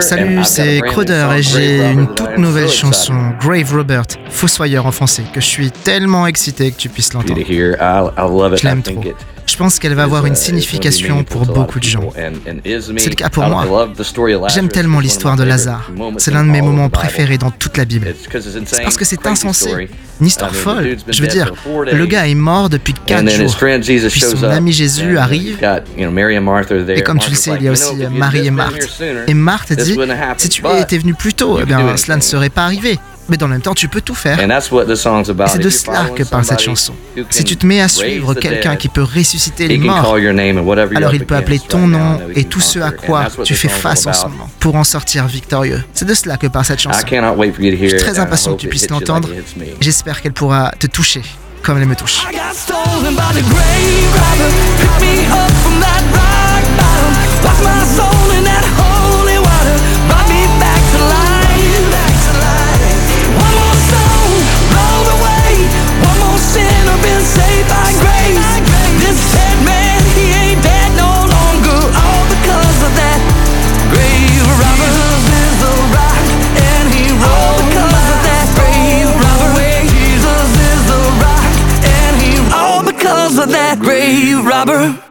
Salut, c'est Crowder et j'ai une toute nouvelle chanson, Grave Robert, Fossoyeur en français, que je suis tellement excité que tu puisses l'entendre. Je l'aime trop. Je pense qu'elle va avoir une signification pour beaucoup de gens. C'est le cas pour moi. J'aime tellement l'histoire de Lazare. C'est l'un de mes moments préférés dans toute la Bible. C'est parce que c'est insensé. Une histoire folle. Je veux dire, le gars est mort depuis 4 jours. Puis son ami Jésus arrive. Et comme tu le sais, il y a aussi Marie et Marthe. Et Marthe dit, si tu étais venu plus tôt, eh bien, cela ne serait pas arrivé mais dans le même temps, tu peux tout faire. Et c'est de cela que parle cette chanson. Si tu te mets à suivre quelqu'un qui peut ressusciter les morts, alors il peut appeler ton nom et tout ce à quoi tu fais face en ce moment pour en sortir victorieux. C'est de cela que parle cette chanson. Je suis très impatient que tu puisses l'entendre. J'espère qu'elle pourra te toucher comme elle me touche. That grave robber